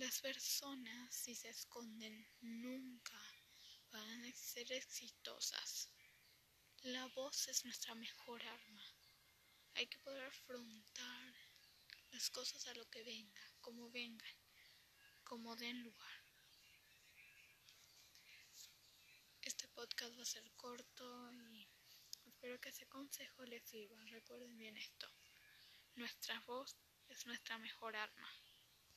Las personas, si se esconden, nunca van a ser exitosas. La voz es nuestra mejor arma. Hay que poder afrontar las cosas a lo que venga, como vengan, como den lugar. Este podcast va a ser corto y espero que ese consejo les sirva. Recuerden bien esto. Nuestra voz es nuestra mejor arma.